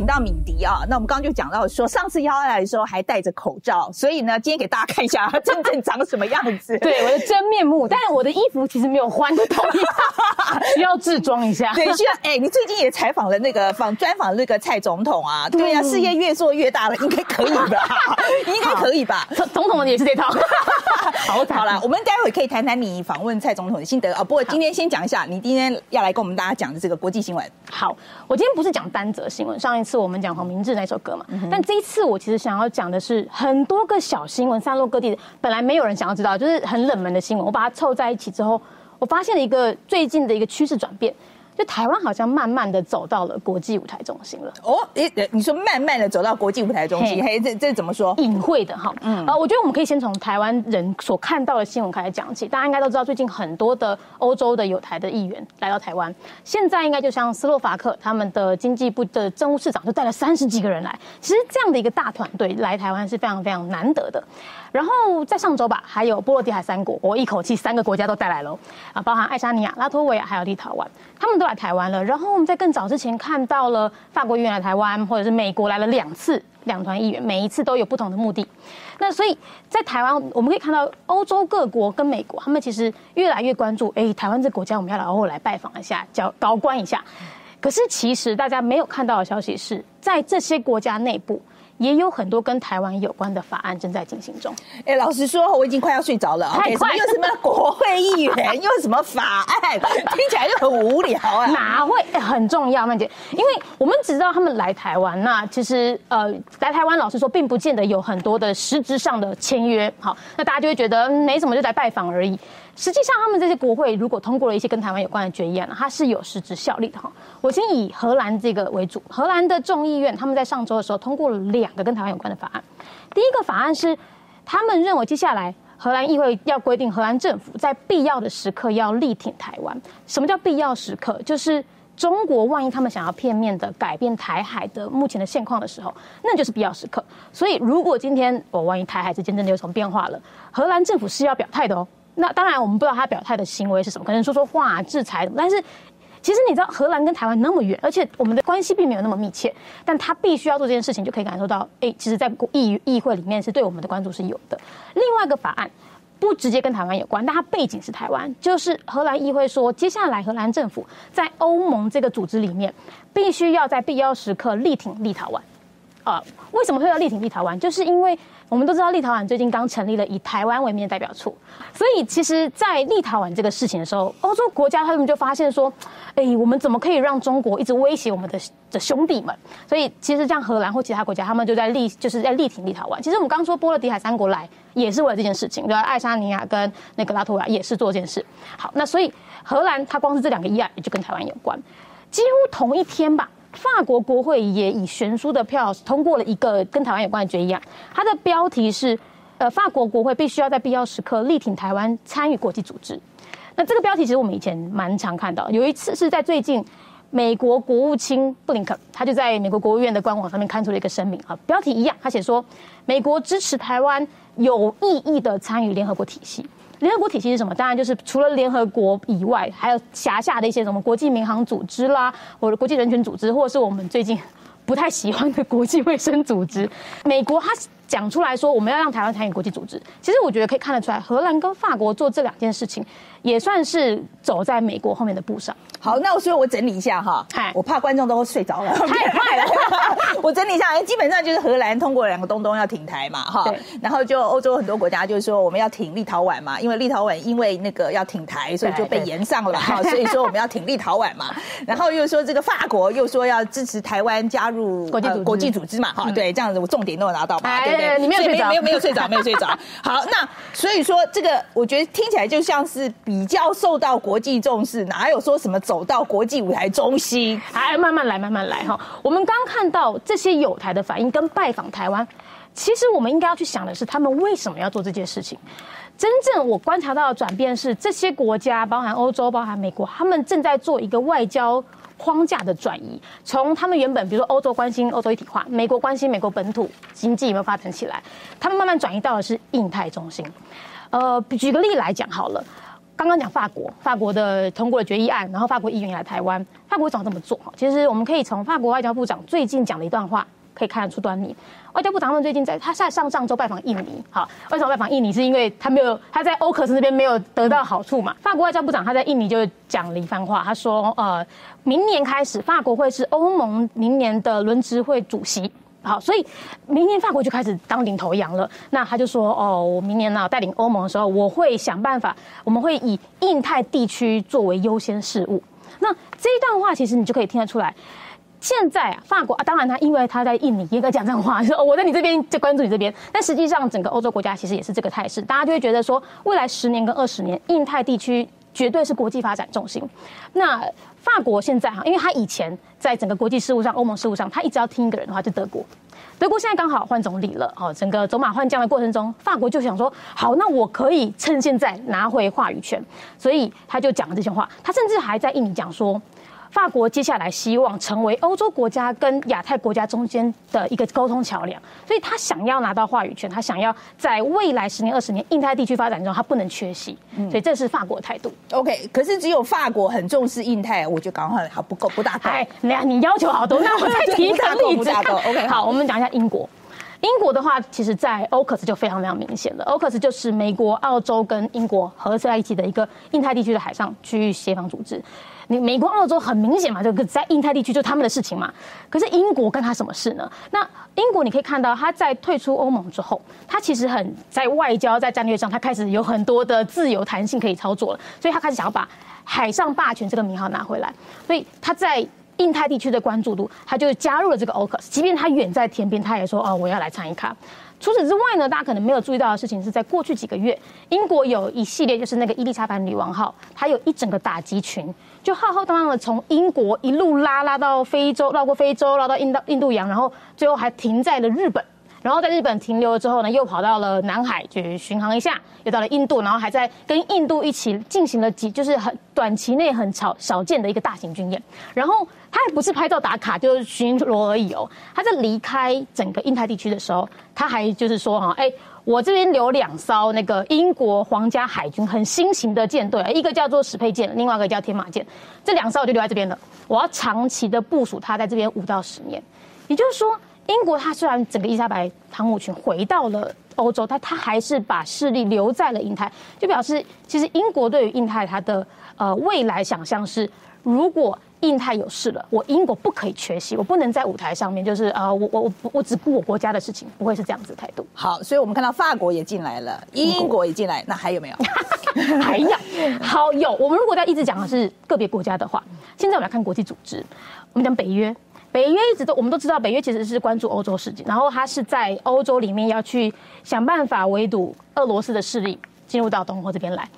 请到敏迪啊，那我们刚刚就讲到说，上次邀来的时候还戴着口罩，所以呢，今天给大家看一下他真正长什么样子。对，我的真面目，但是我的衣服其实没有换的同意，需要自装一下。对，需要。哎，你最近也采访了那个访专访那个蔡总统啊，对呀，事业越做越大了，应该可以吧？应该可以吧？总统也是这套。好，好了，我们待会可以谈谈你访问蔡总统的心得啊。不过今天先讲一下，你今天要来跟我们大家讲的这个国际新闻。好，我今天不是讲单则新闻，上一次我们讲黄明志那首歌嘛，但这一次我其实想要讲的是很多个小新闻，散落各地，本来没有人想要知道，就是很冷门的新闻，我把它凑在一起之后，我发现了一个最近的一个趋势转变。就台湾好像慢慢的走到了国际舞台中心了。哦，诶，你说慢慢的走到国际舞台中心，嘿，这这怎么说？隐晦的哈，嗯，呃，我觉得我们可以先从台湾人所看到的新闻开始讲起。大家应该都知道，最近很多的欧洲的有台的议员来到台湾，现在应该就像斯洛伐克，他们的经济部的政务市长就带了三十几个人来。其实这样的一个大团队来台湾是非常非常难得的。然后在上周吧，还有波罗的海三国，我一口气三个国家都带来了啊，包含爱沙尼亚、拉脱维亚还有立陶宛，他们都来台湾了。然后我们在更早之前看到了法国议员来台湾，或者是美国来了两次，两团议员，每一次都有不同的目的。那所以在台湾，我们可以看到欧洲各国跟美国，他们其实越来越关注，哎，台湾这国家我们要来偶尔来拜访一下，叫高官一下。可是其实大家没有看到的消息是在这些国家内部。也有很多跟台湾有关的法案正在进行中。哎，老实说，我已经快要睡着了。太快！又什么国会议员，又什么法案，听起来就很无聊啊。哪会很重要，曼姐？因为我们只知道他们来台湾，那其实呃，来台湾，老实说，并不见得有很多的实质上的签约。好，那大家就会觉得没什么，就来拜访而已。实际上，他们这些国会如果通过了一些跟台湾有关的决议案，它是有实质效力的哈。我先以荷兰这个为主，荷兰的众议院他们在上周的时候通过了两个跟台湾有关的法案。第一个法案是，他们认为接下来荷兰议会要规定荷兰政府在必要的时刻要力挺台湾。什么叫必要时刻？就是中国万一他们想要片面的改变台海的目前的现况的时候，那就是必要时刻。所以，如果今天我万一台海之间真的有什么变化了，荷兰政府是要表态的哦。那当然，我们不知道他表态的行为是什么，可能说说话、制裁。但是，其实你知道，荷兰跟台湾那么远，而且我们的关系并没有那么密切，但他必须要做这件事情，就可以感受到，哎，其实，在议议会里面是对我们的关注是有的。另外一个法案不直接跟台湾有关，但它背景是台湾，就是荷兰议会说，接下来荷兰政府在欧盟这个组织里面，必须要在必要时刻力挺立陶宛。啊，为什么会要力挺立陶宛？就是因为。我们都知道，立陶宛最近刚成立了以台湾为名的代表处，所以其实，在立陶宛这个事情的时候，欧洲国家他们就发现说，哎，我们怎么可以让中国一直威胁我们的的兄弟们？所以，其实像荷兰或其他国家，他们就在力，就是在力挺立陶宛。其实我们刚说波罗的海三国来，也是为了这件事情，对吧？爱沙尼亚跟那个拉脱维亚也是做这件事。好，那所以荷兰它光是这两个议案，也就跟台湾有关，几乎同一天吧。法国国会也以悬殊的票通过了一个跟台湾有关的决议案，它的标题是：呃，法国国会必须要在必要时刻力挺台湾参与国际组织。那这个标题其实我们以前蛮常看到，有一次是在最近，美国国务卿布林肯他就在美国国务院的官网上面刊出了一个声明啊，标题一样，他写说美国支持台湾有意义的参与联合国体系。联合国体系是什么？当然就是除了联合国以外，还有辖下的一些什么国际民航组织啦，或者国际人权组织，或者是我们最近不太喜欢的国际卫生组织。美国它讲出来说，我们要让台湾参与国际组织。其实我觉得可以看得出来，荷兰跟法国做这两件事情。也算是走在美国后面的步上。好，那我所以，我整理一下哈，我怕观众都睡着了，太 快了。我整理一下，基本上就是荷兰通过两个东东要挺台嘛，哈，然后就欧洲很多国家就是说我们要挺立陶宛嘛，因为立陶宛因为那个要挺台，所以就被延上了哈，所以说我们要挺立陶宛嘛。然后又说这个法国又说要支持台湾加入国际国际组织嘛，哈，对，这样子我重点都有拿到嘛，对不对？你没有睡着，没有没有睡着，没有睡着。好，那所以说这个我觉得听起来就像是。比较受到国际重视，哪有说什么走到国际舞台中心？还慢慢来，慢慢来哈。我们刚看到这些有台的反应跟拜访台湾，其实我们应该要去想的是，他们为什么要做这件事情？真正我观察到的转变是，这些国家，包含欧洲、包含美国，他们正在做一个外交框架的转移，从他们原本，比如说欧洲关心欧洲一体化，美国关心美国本土经济有没有发展起来，他们慢慢转移到的是印太中心。呃，举个例来讲好了。刚刚讲法国，法国的通过了决议案，然后法国议员来台湾，法国怎么这么做？哈其实我们可以从法国外交部长最近讲的一段话可以看得出端倪。外交部长他们最近在他在上上周拜访印尼，好，为什么拜访印尼？是因为他没有他在欧克斯那边没有得到好处嘛？法国外交部长他在印尼就讲了一番话，他说，呃，明年开始法国会是欧盟明年的轮值会主席。好，所以明年法国就开始当领头羊了。那他就说：“哦，我明年呢带领欧盟的时候，我会想办法，我们会以印太地区作为优先事务。”那这一段话其实你就可以听得出来，现在啊，法国啊，当然他因为他在印尼也该讲这样话，说我在你这边就关注你这边。但实际上，整个欧洲国家其实也是这个态势，大家就会觉得说，未来十年跟二十年，印太地区绝对是国际发展重心。那法国现在哈，因为他以前在整个国际事务上、欧盟事务上，他一直要听一个人的话，就德国。德国现在刚好换总理了，哦，整个走马换将的过程中，法国就想说，好，那我可以趁现在拿回话语权，所以他就讲了这些话。他甚至还在印尼讲说。法国接下来希望成为欧洲国家跟亚太国家中间的一个沟通桥梁，所以他想要拿到话语权，他想要在未来十年、二十年印太地区发展中，他不能缺席，所以这是法国的态度。OK，可是只有法国很重视印太，我觉得刚好还不够，不大够。哎，那你要求好多，那我再提一个例子。OK，好，我们讲一下英国。英国的话，其实在 AUKUS 就非常非常明显了。AUKUS 就是美国、澳洲跟英国合在一起的一个印太地区的海上区域协防组织。你美国、澳洲很明显嘛，就在印太地区就他们的事情嘛。可是英国干他什么事呢？那英国你可以看到，他在退出欧盟之后，他其实很在外交、在战略上，他开始有很多的自由弹性可以操作了。所以他开始想要把海上霸权这个名号拿回来。所以他在印太地区的关注度，他就加入了这个 AUKUS。即便他远在天边，他也说：“哦，我要来参一卡。”除此之外呢，大家可能没有注意到的事情是在过去几个月，英国有一系列就是那个伊丽莎白女王号，它有一整个打击群。就浩浩荡荡的从英国一路拉拉到非洲，绕过非洲，绕到印到印度洋，然后最后还停在了日本。然后在日本停留了之后呢，又跑到了南海去巡航一下，又到了印度，然后还在跟印度一起进行了几，就是很短期内很少少见的一个大型军演。然后他还不是拍照打卡，就是巡逻而已哦。他在离开整个印太地区的时候，他还就是说哈，哎。我这边留两艘那个英国皇家海军很新型的舰队，一个叫做史佩舰，另外一个叫天马舰，这两艘我就留在这边了。我要长期的部署它在这边五到十年。也就是说，英国它虽然整个伊莎白航母群回到了欧洲，但它还是把势力留在了印太，就表示其实英国对于印太它的呃未来想象是，如果。印太有事了，我英国不可以缺席，我不能在舞台上面，就是啊，我我我我只顾我国家的事情，不会是这样子的态度。好，所以我们看到法国也进来了，英国也进来，那还有没有？还有，好有。我们如果在一直讲的是个别国家的话，现在我们来看国际组织，我们讲北约，北约一直都我们都知道，北约其实是关注欧洲事情，然后他是在欧洲里面要去想办法围堵俄罗斯的势力进入到东欧这边来。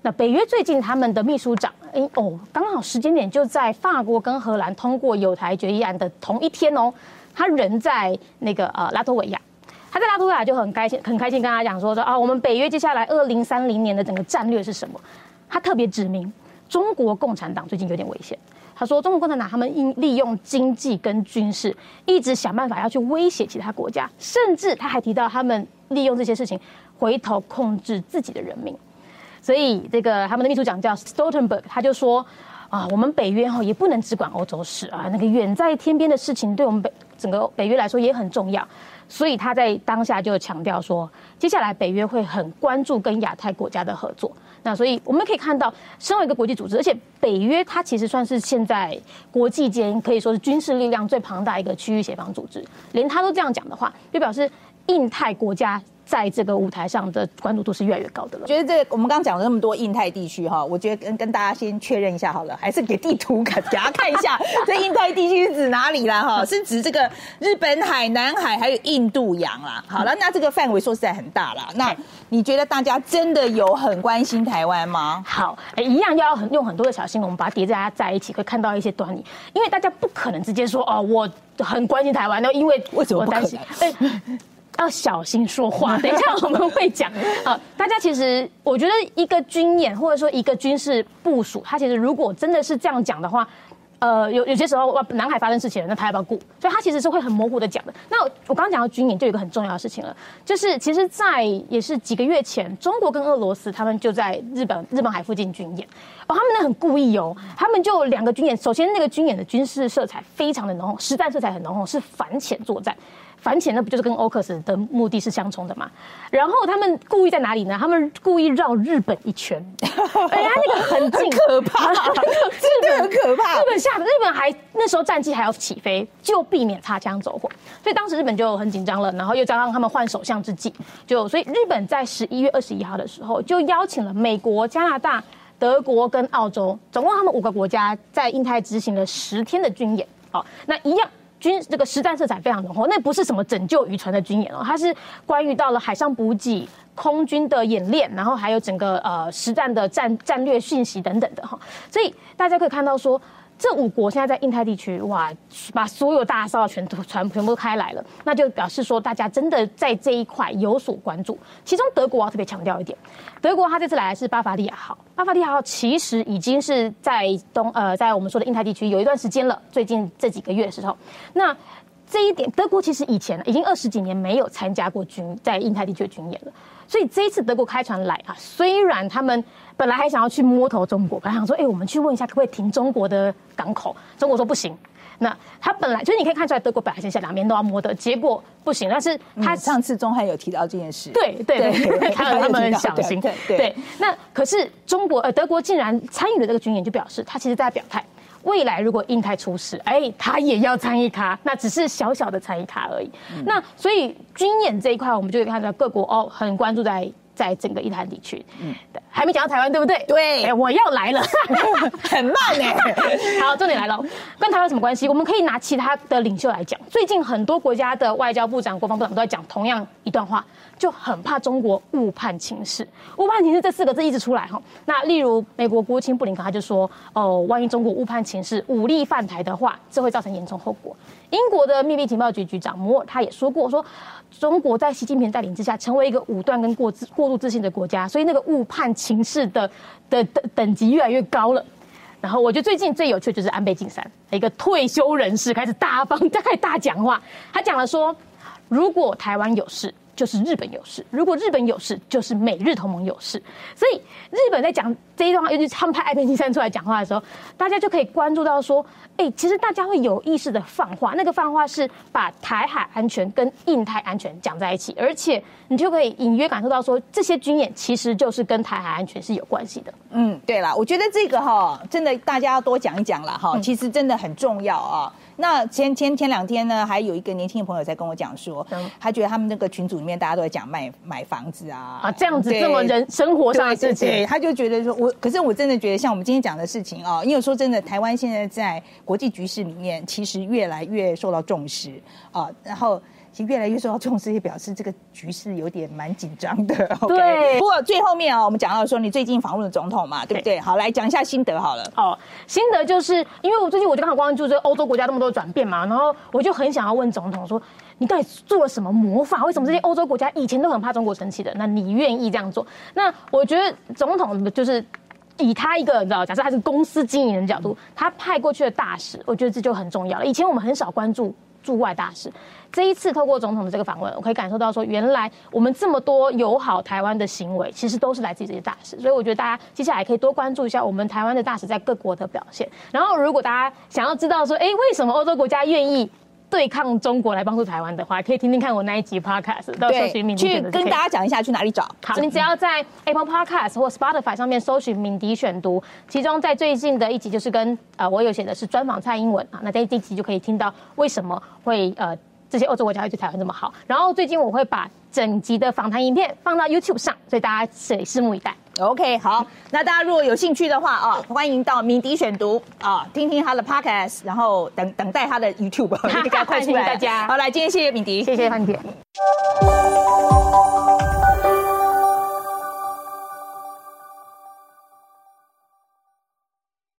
那北约最近他们的秘书长，哎哦，刚好时间点就在法国跟荷兰通过有台决议案的同一天哦，他人在那个呃拉脱维亚，他在拉脱维亚就很开心，很开心跟他讲说说啊，我们北约接下来二零三零年的整个战略是什么？他特别指明中国共产党最近有点危险，他说中国共产党他们应利用经济跟军事一直想办法要去威胁其他国家，甚至他还提到他们利用这些事情回头控制自己的人民。所以，这个他们的秘书长叫 Stoltenberg，他就说啊，我们北约哈也不能只管欧洲事啊，那个远在天边的事情，对我们北整个北约来说也很重要。所以他在当下就强调说，接下来北约会很关注跟亚太国家的合作。那所以我们可以看到，身为一个国际组织，而且北约它其实算是现在国际间可以说是军事力量最庞大一个区域协防组织，连他都这样讲的话，就表示印太国家。在这个舞台上的关注度是越来越高的了。觉得这我们刚刚讲了那么多印太地区哈，我觉得跟跟大家先确认一下好了，还是给地图给给大家看一下，这印太地区是指哪里啦？哈，是指这个日本海、南海还有印度洋啦。好了，那这个范围说实在很大了。那你觉得大家真的有很关心台湾吗？好，一样要很用很多的小心，我们把它叠加在一起，会看到一些端倪。因为大家不可能直接说哦，我很关心台湾，那因为为什么担心？要小心说话，等一下我们会讲 啊。大家其实，我觉得一个军演或者说一个军事部署，它其实如果真的是这样讲的话，呃，有有些时候南海发生事情了，那他要不要顾？所以他其实是会很模糊的讲的。那我刚刚讲到军演，就有一个很重要的事情了，就是其实，在也是几个月前，中国跟俄罗斯他们就在日本日本海附近军演，哦，他们那很故意哦，他们就两个军演，首先那个军演的军事色彩非常的浓厚，实战色彩很浓厚，是反潜作战。反潜那不就是跟 OCUS 的目的是相冲的嘛？然后他们故意在哪里呢？他们故意绕日本一圈，哎呀，那个很近，可怕，真的很可怕。日本下，日本还那时候战机还要起飞，就避免擦枪走火，所以当时日本就很紧张了。然后又加上他们换首相之际，就所以日本在十一月二十一号的时候就邀请了美国、加拿大、德国跟澳洲，总共他们五个国家在印太执行了十天的军演。好，那一样。军这个实战色彩非常浓厚，那不是什么拯救渔船的军演哦，它是关于到了海上补给、空军的演练，然后还有整个呃实战的战战略讯息等等的哈，所以大家可以看到说。这五国现在在印太地区，哇，把所有大骚全都全全部开来了，那就表示说大家真的在这一块有所关注。其中德国要特别强调一点，德国他这次来的是巴伐利亚号，巴伐利亚号其实已经是在东呃在我们说的印太地区有一段时间了，最近这几个月的时候，那这一点德国其实以前已经二十几年没有参加过军在印太地区的军演了。所以这一次德国开船来啊，虽然他们本来还想要去摸头中国，本来想说，哎，我们去问一下可不可以停中国的港口，中国说不行。那他本来就是你可以看出来，德国本来现在两边都要摸的，结果不行。但是他上次中汉有提到这件事，对对对，他们很小心。对，那可是中国呃德国竟然参与了这个军演，就表示他其实在表态。未来如果印太出事，哎，他也要参与卡，那只是小小的参与卡而已。那所以军演这一块，我们就可以看到各国哦很关注在在整个印太地区。嗯，还没讲到台湾，对不对？对，哎，我要来了，很慢哎。好，重点来了，跟台湾什么关系？我们可以拿其他的领袖来讲。最近很多国家的外交部长、国防部长都在讲同样一段话。就很怕中国误判情势，误判情势这四个字一直出来哈。那例如美国国务卿布林肯他就说，哦，万一中国误判情势，武力犯台的话，这会造成严重后果。英国的秘密情报局局长摩尔他也说过，说中国在习近平带领之下，成为一个武断跟过自过度自信的国家，所以那个误判情势的的等等级越来越高了。然后我觉得最近最有趣就是安倍晋三，一个退休人士开始大方在 大讲话，他讲了说，如果台湾有事。就是日本有事，如果日本有事，就是美日同盟有事。所以日本在讲这一段话，尤其是他们派爱边金三出来讲话的时候，大家就可以关注到说，哎，其实大家会有意识的放话，那个放话是把台海安全跟印太安全讲在一起，而且你就可以隐约感受到说，这些军演其实就是跟台海安全是有关系的。嗯，对了，我觉得这个哈，真的大家要多讲一讲了哈，其实真的很重要啊。那前前前两天呢，还有一个年轻的朋友在跟我讲说，他觉得他们那个群组里面大家都在讲买买房子啊，啊这样子这么人生活上的事情，他就觉得说，我可是我真的觉得像我们今天讲的事情啊，因为说真的，台湾现在在国际局势里面其实越来越受到重视啊，然后。其实越来越受到重视，也表示这个局势有点蛮紧张的。对，不过最后面啊，我们讲到说你最近访问了总统嘛，对不对？好，来讲一下心得好了。哦，心得就是因为我最近我就刚好关注这欧洲国家那么多转变嘛，然后我就很想要问总统说，你到底做了什么魔法？为什么这些欧洲国家以前都很怕中国生气的？那你愿意这样做？那我觉得总统就是以他一个你知道，假设他是公司经营人角度，他派过去的大使，我觉得这就很重要了。以前我们很少关注驻外大使。这一次透过总统的这个访问，我可以感受到说，原来我们这么多友好台湾的行为，其实都是来自于这些大使。所以我觉得大家接下来可以多关注一下我们台湾的大使在各国的表现。然后，如果大家想要知道说，哎，为什么欧洲国家愿意对抗中国来帮助台湾的话，可以听听看我那一集 podcast，到搜寻敏迪去跟大家讲一下去哪里找。好，你只要在 Apple Podcast 或 Spotify 上面搜寻敏迪选读，其中在最近的一集就是跟呃我有写的是专访蔡英文啊，那在这集就可以听到为什么会呃。这些欧洲国家会对台湾这么好，然后最近我会把整集的访谈影片放到 YouTube 上，所以大家可以拭目以待。OK，好，那大家如果有兴趣的话啊，欢迎到敏迪选读啊，听听他的 Podcast，然后等等待他的 YouTube，快出来大家。好，来，今天谢谢敏迪，谢谢范姐。